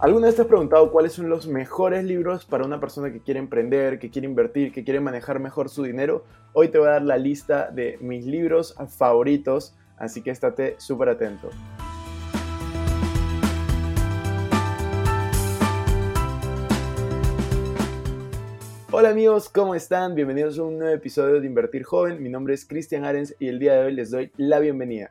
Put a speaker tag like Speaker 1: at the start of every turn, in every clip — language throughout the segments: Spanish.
Speaker 1: ¿Alguna vez te has preguntado cuáles son los mejores libros para una persona que quiere emprender, que quiere invertir, que quiere manejar mejor su dinero? Hoy te voy a dar la lista de mis libros favoritos, así que estate súper atento. Hola amigos, ¿cómo están? Bienvenidos a un nuevo episodio de Invertir Joven. Mi nombre es Cristian Arens y el día de hoy les doy la bienvenida.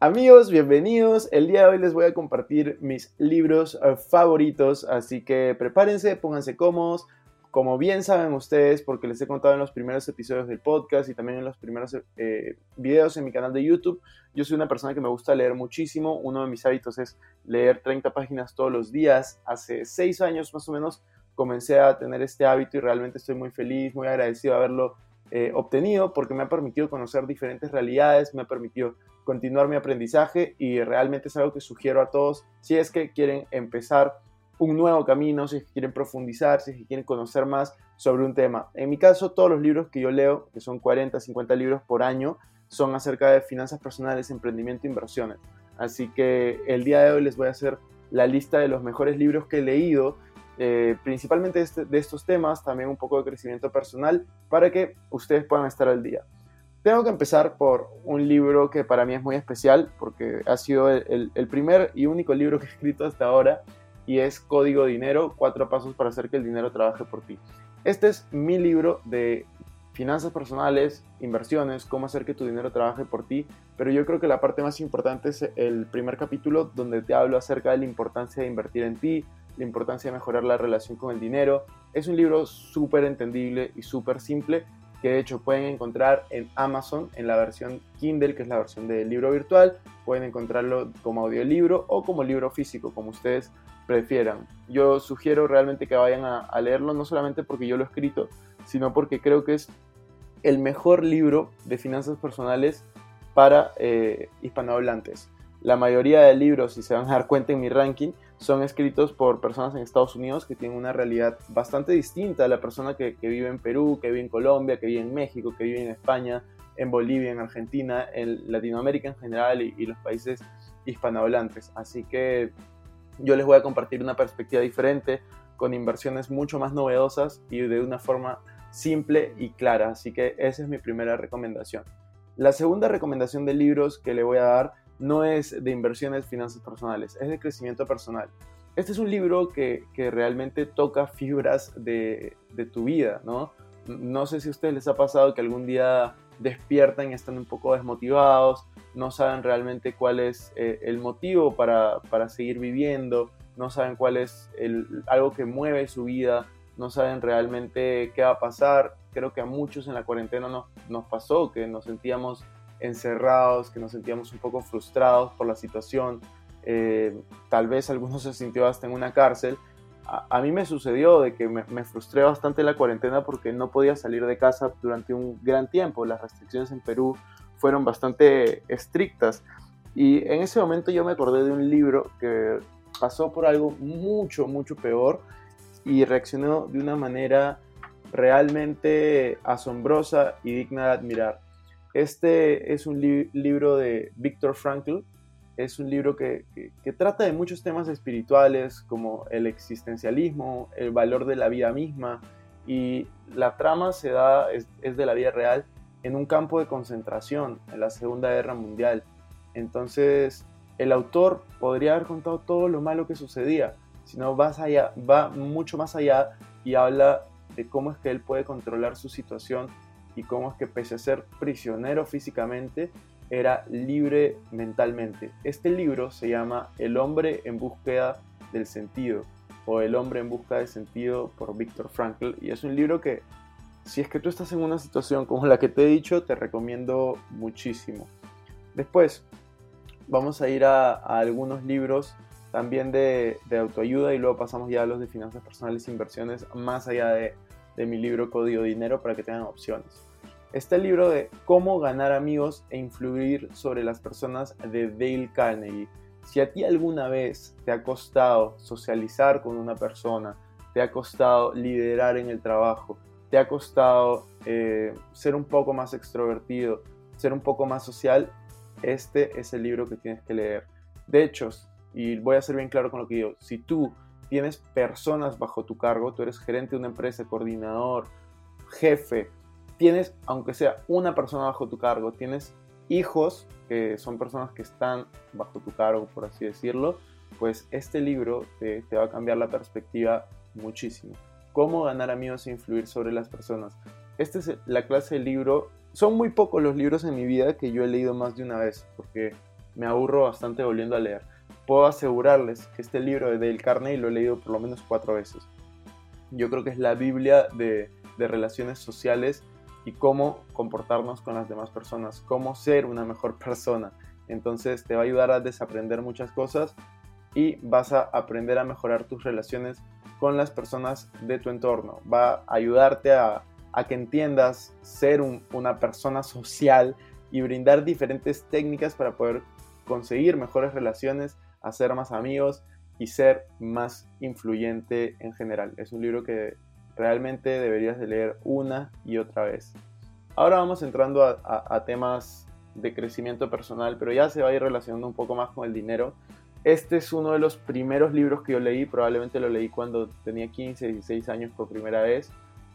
Speaker 1: Amigos, bienvenidos. El día de hoy les voy a compartir mis libros eh, favoritos, así que prepárense, pónganse cómodos. Como bien saben ustedes, porque les he contado en los primeros episodios del podcast y también en los primeros eh, videos en mi canal de YouTube, yo soy una persona que me gusta leer muchísimo. Uno de mis hábitos es leer 30 páginas todos los días. Hace 6 años más o menos comencé a tener este hábito y realmente estoy muy feliz, muy agradecido de haberlo eh, obtenido porque me ha permitido conocer diferentes realidades, me ha permitido continuar mi aprendizaje y realmente es algo que sugiero a todos si es que quieren empezar un nuevo camino, si es que quieren profundizar, si es que quieren conocer más sobre un tema. En mi caso, todos los libros que yo leo, que son 40, 50 libros por año, son acerca de finanzas personales, emprendimiento e inversiones. Así que el día de hoy les voy a hacer la lista de los mejores libros que he leído, eh, principalmente este, de estos temas, también un poco de crecimiento personal, para que ustedes puedan estar al día. Tengo que empezar por un libro que para mí es muy especial porque ha sido el, primer y único libro que he escrito hasta ahora y es Código Dinero, cuatro pasos para hacer que el dinero trabaje por ti. Este es mi libro de finanzas personales, inversiones, cómo hacer que tu dinero trabaje por ti, pero yo creo que la parte más importante es el primer capítulo donde te hablo acerca de la importancia de invertir en ti, la importancia de mejorar la relación con el dinero. Es un libro súper entendible y súper simple que de hecho pueden encontrar en Amazon en la versión Kindle, que es la versión del libro virtual. Pueden encontrarlo como audiolibro o como libro físico, como ustedes prefieran. Yo sugiero realmente que vayan a, leerlo, no solamente porque yo lo he escrito, sino porque creo que es el mejor libro de finanzas personales para eh, hispanohablantes. La mayoría de libros, si se van a dar cuenta en mi ranking, son escritos por personas en Estados Unidos que tienen una realidad bastante distinta a la persona que, vive en Perú, que vive en Colombia, que vive en México, que vive en España, en Bolivia, en Argentina, en Latinoamérica en general y, los países hispanohablantes. Así que yo les voy a compartir una perspectiva diferente, con inversiones mucho más novedosas y de una forma simple y clara. Así que esa es mi primera recomendación. La segunda recomendación de libros que le voy a dar no es de inversiones, finanzas personales, es de crecimiento personal. Este es un libro que, realmente toca fibras de, tu vida, ¿no? No sé si a ustedes les ha pasado que algún día despiertan y están un poco desmotivados, no saben realmente cuál es eh, el motivo para, seguir viviendo, no saben cuál es el, algo que mueve su vida, no saben realmente qué va a pasar. Creo que a muchos en la cuarentena nos, nos pasó que nos sentíamos encerrados, que nos sentíamos un poco frustrados por la situación. Eh, tal vez algunos se sintió hasta en una cárcel. A, mí me sucedió de que me, frustré bastante la cuarentena porque no podía salir de casa durante un gran tiempo. Las restricciones en Perú fueron bastante estrictas. Y en ese momento yo me acordé de un libro que pasó por algo mucho, mucho peor y reaccionó de una manera realmente asombrosa y digna de admirar. Este es un libro de Viktor Frankl, es un libro que, trata de muchos temas espirituales como el existencialismo, el valor de la vida misma y la trama se da, es, de la vida real, en un campo de concentración en la Segunda Guerra Mundial. Entonces el autor podría haber contado todo lo malo que sucedía, sino va, allá, va mucho más allá y habla de cómo es que él puede controlar su situación y cómo es que pese a ser prisionero físicamente, era libre mentalmente. Este libro se llama El hombre en búsqueda del sentido o El hombre en busca de sentido por Viktor Frankl y es un libro que si es que tú estás en una situación como la que te he dicho, te recomiendo muchísimo. Después, vamos a ir a, algunos libros también de, autoayuda y luego pasamos ya a los de finanzas personales e inversiones, más allá de, de mi libro Código Dinero para que tengan opciones. Está el libro de Cómo ganar amigos e influir sobre las personas de Dale Carnegie. Si a ti alguna vez te ha costado socializar con una persona, te ha costado liderar en el trabajo, te ha costado eh, ser un poco más extrovertido, ser un poco más social, este es el libro que tienes que leer. De hecho, y voy a ser bien claro con lo que digo, si tú tienes personas bajo tu cargo, tú eres gerente de una empresa, coordinador, jefe, tienes, aunque sea una persona bajo tu cargo, tienes hijos, que son personas que están bajo tu cargo, por así decirlo, pues este libro te, va a cambiar la perspectiva muchísimo. Cómo ganar amigos e influir sobre las personas. Esta es la clase de libro. Son muy pocos los libros en mi vida que yo he leído más de una vez, porque me aburro bastante volviendo a leer. Puedo asegurarles que este libro de Dale Carnegie lo he leído por lo menos cuatro veces. Yo creo que es la Biblia de, de relaciones sociales y cómo comportarnos con las demás personas, cómo ser una mejor persona. Entonces te va a ayudar a desaprender muchas cosas y vas a aprender a mejorar tus relaciones con las personas de tu entorno. Va a ayudarte a, que entiendas ser una persona social y brindar diferentes técnicas para poder conseguir mejores relaciones, hacer más amigos y ser más influyente en general. Es un libro que realmente deberías de leer una y otra vez. Ahora vamos entrando a, temas de crecimiento personal, pero ya se va a ir relacionando un poco más con el dinero. Este es uno de los primeros libros que yo leí, probablemente lo leí cuando tenía 15, 16 años por primera vez.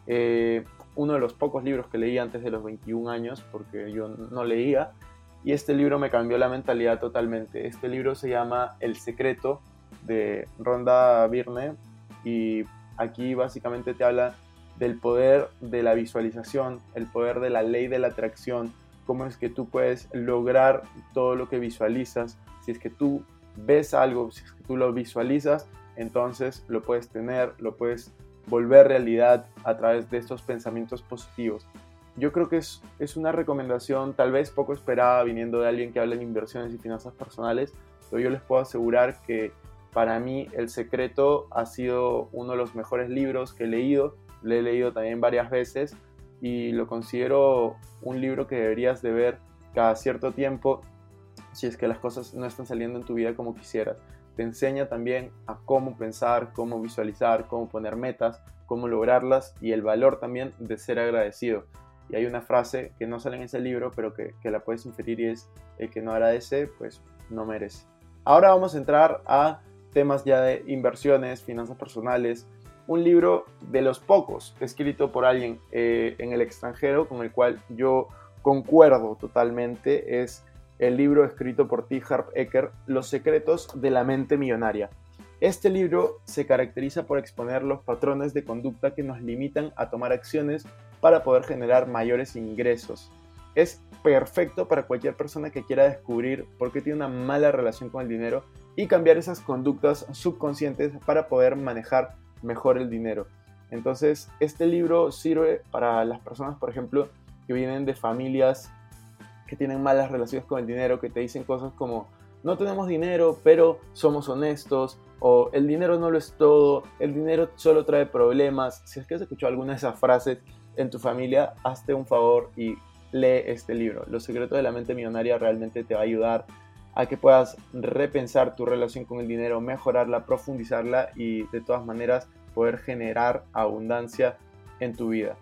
Speaker 1: Eh, uno de los pocos libros que leí antes de los 21 años, porque yo no leía. Y este libro me cambió la mentalidad totalmente. Este libro se llama El Secreto de Ronda Birne y aquí básicamente te habla del poder de la visualización, el poder de la ley de la atracción, cómo es que tú puedes lograr todo lo que visualizas. Si es que tú ves algo, si es que tú lo visualizas, entonces lo puedes tener, lo puedes volver realidad a través de estos pensamientos positivos. Yo creo que es, es una recomendación tal vez poco esperada viniendo de alguien que habla en inversiones y finanzas personales, pero yo les puedo asegurar que para mí El Secreto ha sido uno de los mejores libros que he leído. Lo he leído también varias veces y lo considero un libro que deberías de ver cada cierto tiempo si es que las cosas no están saliendo en tu vida como quisieras. Te enseña también a cómo pensar, cómo visualizar, cómo poner metas, cómo lograrlas y el valor también de ser agradecido. Y hay una frase que no sale en ese libro, pero que, que la puedes inferir y es, el que no agradece, pues no merece. Ahora vamos a entrar a temas ya de inversiones, finanzas personales. Un libro de los pocos escrito por alguien eh, en el extranjero con el cual yo concuerdo totalmente es el libro escrito por T. Harp Eker, Los secretos de la mente millonaria. Este libro se caracteriza por exponer los patrones de conducta que nos limitan a tomar acciones para poder generar mayores ingresos. Es perfecto para cualquier persona que quiera descubrir por qué tiene una mala relación con el dinero y cambiar esas conductas subconscientes para poder manejar mejor el dinero. Entonces, este libro sirve para las personas, por ejemplo, que vienen de familias que tienen malas relaciones con el dinero, que te dicen cosas como, no tenemos dinero, pero somos honestos, o el dinero no lo es todo, el dinero solo trae problemas. Si es que has escuchado alguna de esas frases en tu familia, hazte un favor y lee este libro. Los secretos de la mente millonaria realmente te va a ayudar a que puedas repensar tu relación con el dinero, mejorarla, profundizarla y de todas maneras poder generar abundancia en tu vida.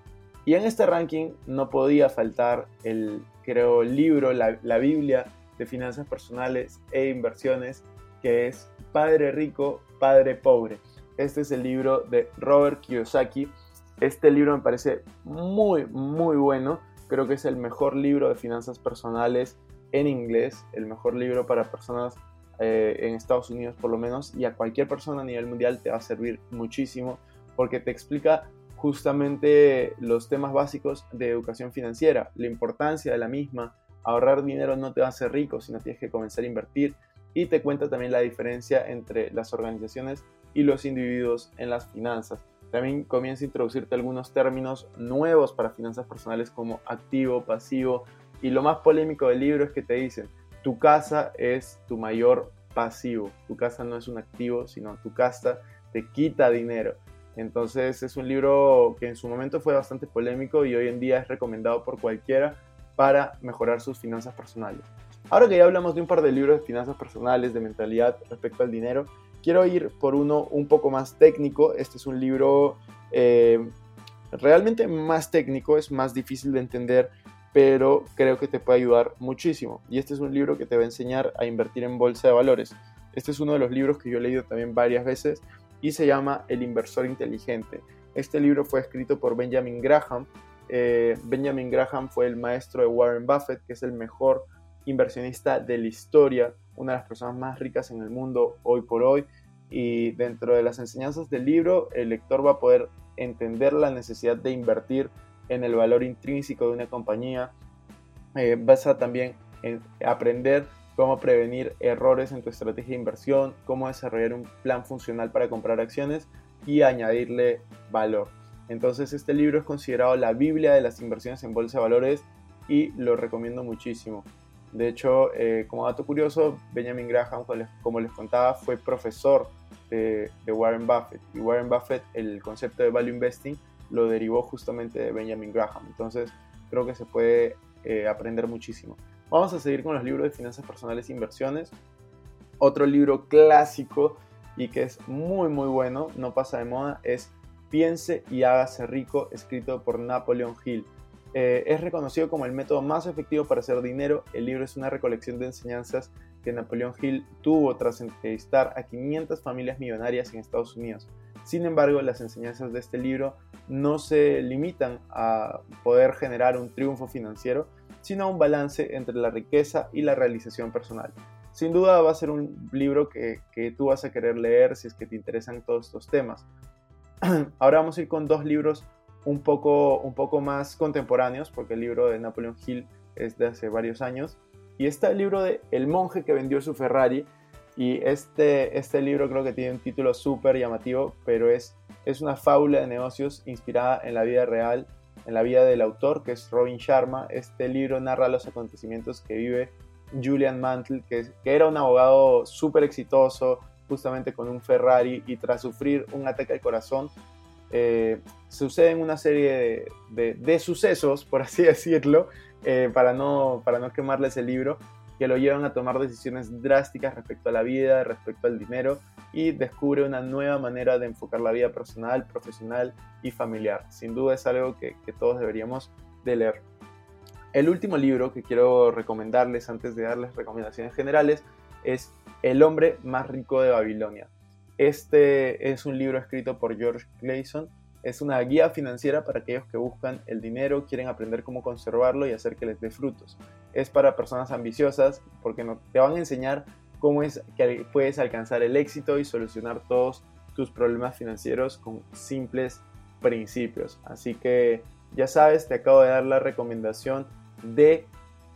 Speaker 1: Y en este ranking no podía faltar el, creo, libro, la, la Biblia de finanzas personales e inversiones, que es Padre Rico, Padre Pobre. Este es el libro de Robert Kiyosaki. Este libro me parece muy, muy bueno. Creo que es el mejor libro de finanzas personales en inglés, el mejor libro para personas eh, en Estados Unidos por lo menos, y a cualquier persona a nivel mundial te va a servir muchísimo porque te explica justamente los temas básicos de educación financiera, la importancia de la misma, ahorrar dinero no te va a hacer rico, sino tienes que comenzar a invertir, y te cuenta también la diferencia entre las organizaciones y los individuos en las finanzas. También comienza a introducirte algunos términos nuevos para finanzas personales como activo, pasivo, y lo más polémico del libro es que te dicen, tu casa es tu mayor pasivo. Tu casa no es un activo, sino tu casa te quita dinero. Entonces es un libro que en su momento fue bastante polémico y hoy en día es recomendado por cualquiera para mejorar sus finanzas personales. Ahora que ya hablamos de un par de libros de finanzas personales, de mentalidad respecto al dinero, quiero ir por uno un poco más técnico. Este es un libro eh, realmente más técnico, es más difícil de entender, pero creo que te puede ayudar muchísimo. Y este es un libro que te va a enseñar a invertir en bolsa de valores. Este es uno de los libros que yo he leído también varias veces y se llama El inversor inteligente. Este libro fue escrito por Benjamin Graham. Eh, Benjamin Graham fue el maestro de Warren Buffett, que es el mejor inversionista de la historia, una de las personas más ricas en el mundo hoy por hoy. Y dentro de las enseñanzas del libro, el lector va a poder entender la necesidad de invertir en el valor intrínseco de una compañía. Eh, vas a también aprender cómo prevenir errores en tu estrategia de inversión, cómo desarrollar un plan funcional para comprar acciones y añadirle valor. Entonces este libro es considerado la Biblia de las inversiones en bolsa de valores y lo recomiendo muchísimo. De hecho, eh, como dato curioso, Benjamin Graham, como les contaba, fue profesor de, Warren Buffett. Y Warren Buffett, el concepto de value investing, lo derivó justamente de Benjamin Graham. Entonces, creo que se puede eh, aprender muchísimo. Vamos a seguir con los libros de finanzas personales e inversiones. Otro libro clásico y que es muy muy bueno, no pasa de moda, es Piense y hágase rico, escrito por Napoleon Hill. Eh, es reconocido como el método más efectivo para hacer dinero. El libro es una recolección de enseñanzas que Napoleon Hill tuvo tras entrevistar a 500 familias millonarias en Estados Unidos. Sin embargo, las enseñanzas de este libro no se limitan a poder generar un triunfo financiero, sino a un balance entre la riqueza y la realización personal. Sin duda va a ser un libro que, que tú vas a querer leer si es que te interesan todos estos temas. Ahora vamos a ir con dos libros un poco, un poco más contemporáneos, porque el libro de Napoleon Hill es de hace varios años. Y está el libro de El monje que vendió su Ferrari. Y este, este libro creo que tiene un título súper llamativo, pero es, es una fábula de negocios inspirada en la vida real, en la vida del autor, que es Robin Sharma. Este libro narra los acontecimientos que vive Julian Mantle, que, que era un abogado súper exitoso, justamente con un Ferrari, y tras sufrir un ataque al corazón, eh, suceden una serie de, sucesos, por así decirlo, eh, para, no, para no quemarles el libro, que lo llevan a tomar decisiones drásticas respecto a la vida, respecto al dinero, y descubre una nueva manera de enfocar la vida personal, profesional y familiar. Sin duda es algo que, todos deberíamos de leer. El último libro que quiero recomendarles antes de darles recomendaciones generales es El hombre más rico de Babilonia este es un libro escrito por George Clayson. Es una guía financiera para aquellos que buscan el dinero, quieren aprender cómo conservarlo y hacer que les dé frutos. Es para personas ambiciosas porque te van a enseñar cómo es que puedes alcanzar el éxito y solucionar todos tus problemas financieros con simples principios. Así que ya sabes, te acabo de dar la recomendación de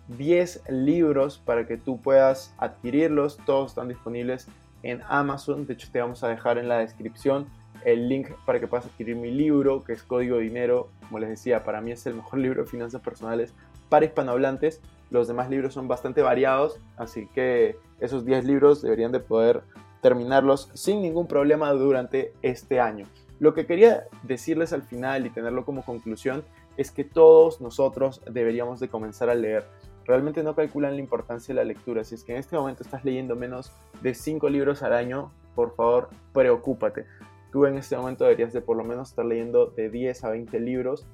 Speaker 1: 10 libros para que tú puedas adquirirlos. Todos están disponibles en Amazon. De hecho, te vamos a dejar en la descripción el link para que puedas adquirir mi libro, que es Código Dinero. Como les decía, para mí es el mejor libro de finanzas personales para hispanohablantes. Los demás libros son bastante variados, así que esos 10 libros deberían de poder terminarlos sin ningún problema durante este año. Lo que quería decirles al final y tenerlo como conclusión es que todos nosotros deberíamos de comenzar a leer realmente no calculan la importancia de la lectura. Si es que en este momento estás leyendo menos de 5 libros al año, por favor, preocúpate. Tú en este momento deberías de por lo menos estar leyendo de 10 a 20 libros.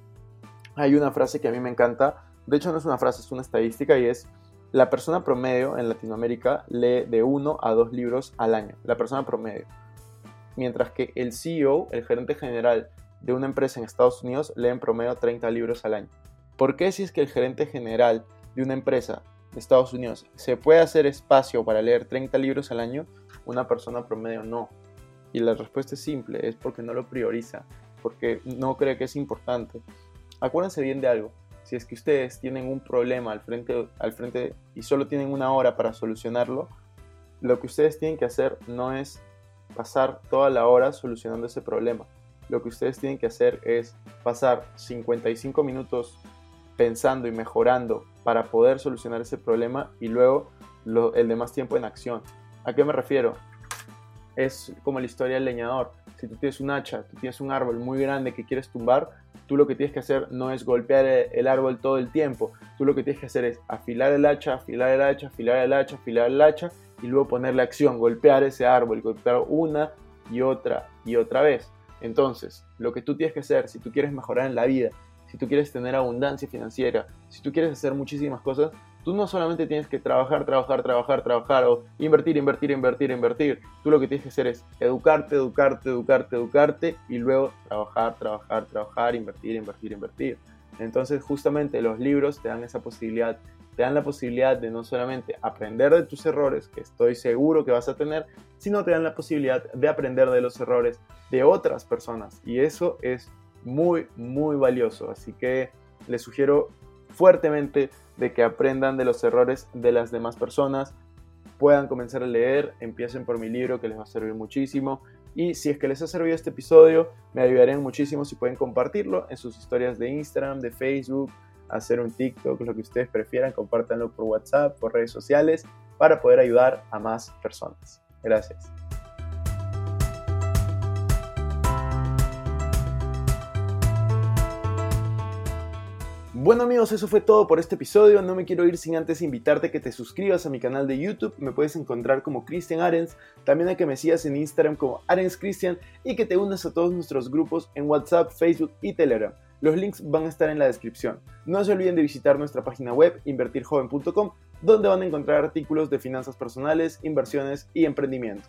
Speaker 1: Hay una frase que a mí me encanta, de hecho no es una frase, es una estadística y es la persona promedio en Latinoamérica lee de 1 a 2 libros al año, la persona promedio. Mientras que el CEO, el gerente general de una empresa en Estados Unidos, lee en promedio 30 libros al año. ¿Por qué si es que el gerente general de una empresa de Estados Unidos, ¿se puede hacer espacio para leer 30 libros al año? Una persona promedio no. Y la respuesta es simple, es porque no lo prioriza, porque no cree que es importante. Acuérdense bien de algo, si es que ustedes tienen un problema al frente, al frente y solo tienen una hora para solucionarlo, lo que ustedes tienen que hacer no es pasar toda la hora solucionando ese problema. Lo que ustedes tienen que hacer es pasar 55 minutos pensando y mejorando para poder solucionar ese problema y luego el demás tiempo en acción. ¿A qué me refiero? Es como la historia del leñador. Si tú tienes un hacha, tú tienes un árbol muy grande que quieres tumbar, tú lo que tienes que hacer no es golpear el árbol todo el tiempo. Tú lo que tienes que hacer es afilar el hacha, afilar el hacha, afilar el hacha, afilar el hacha y luego ponerle acción, golpear ese árbol, golpear una y otra y otra vez. Entonces, lo que tú tienes que hacer si tú quieres mejorar en la vida, si tú quieres tener abundancia financiera, si tú quieres hacer muchísimas cosas, tú no solamente tienes que trabajar, trabajar, trabajar, trabajar o invertir, invertir, invertir, invertir. Tú lo que tienes que hacer es educarte, educarte, educarte, educarte y luego trabajar, trabajar, trabajar, invertir, invertir, invertir. Entonces justamente los libros te dan esa posibilidad, te dan la posibilidad de no solamente aprender de tus errores, que estoy seguro que vas a tener, sino te dan la posibilidad de aprender de los errores de otras personas. Y eso es muy, muy valioso. Así que les sugiero fuertemente de que aprendan de los errores de las demás personas, puedan comenzar a leer, empiecen por mi libro que les va a servir muchísimo. Y si es que les ha servido este episodio, me ayudarían muchísimo si pueden compartirlo en sus historias de Instagram, de Facebook, hacer un TikTok, lo que ustedes prefieran, compártanlo por WhatsApp, por redes sociales, para poder ayudar a más personas. Gracias. Bueno amigos, eso fue todo por este episodio. No me quiero ir sin antes invitarte a que te suscribas a mi canal de YouTube. Me puedes encontrar como Cristian Arens. También a que me sigas en Instagram como Arens Cristian y que te unas a todos nuestros grupos en WhatsApp, Facebook y Telegram. Los links van a estar en la descripción. No se olviden de visitar nuestra página web invertirjoven.com donde van a encontrar artículos de finanzas personales, inversiones y emprendimiento.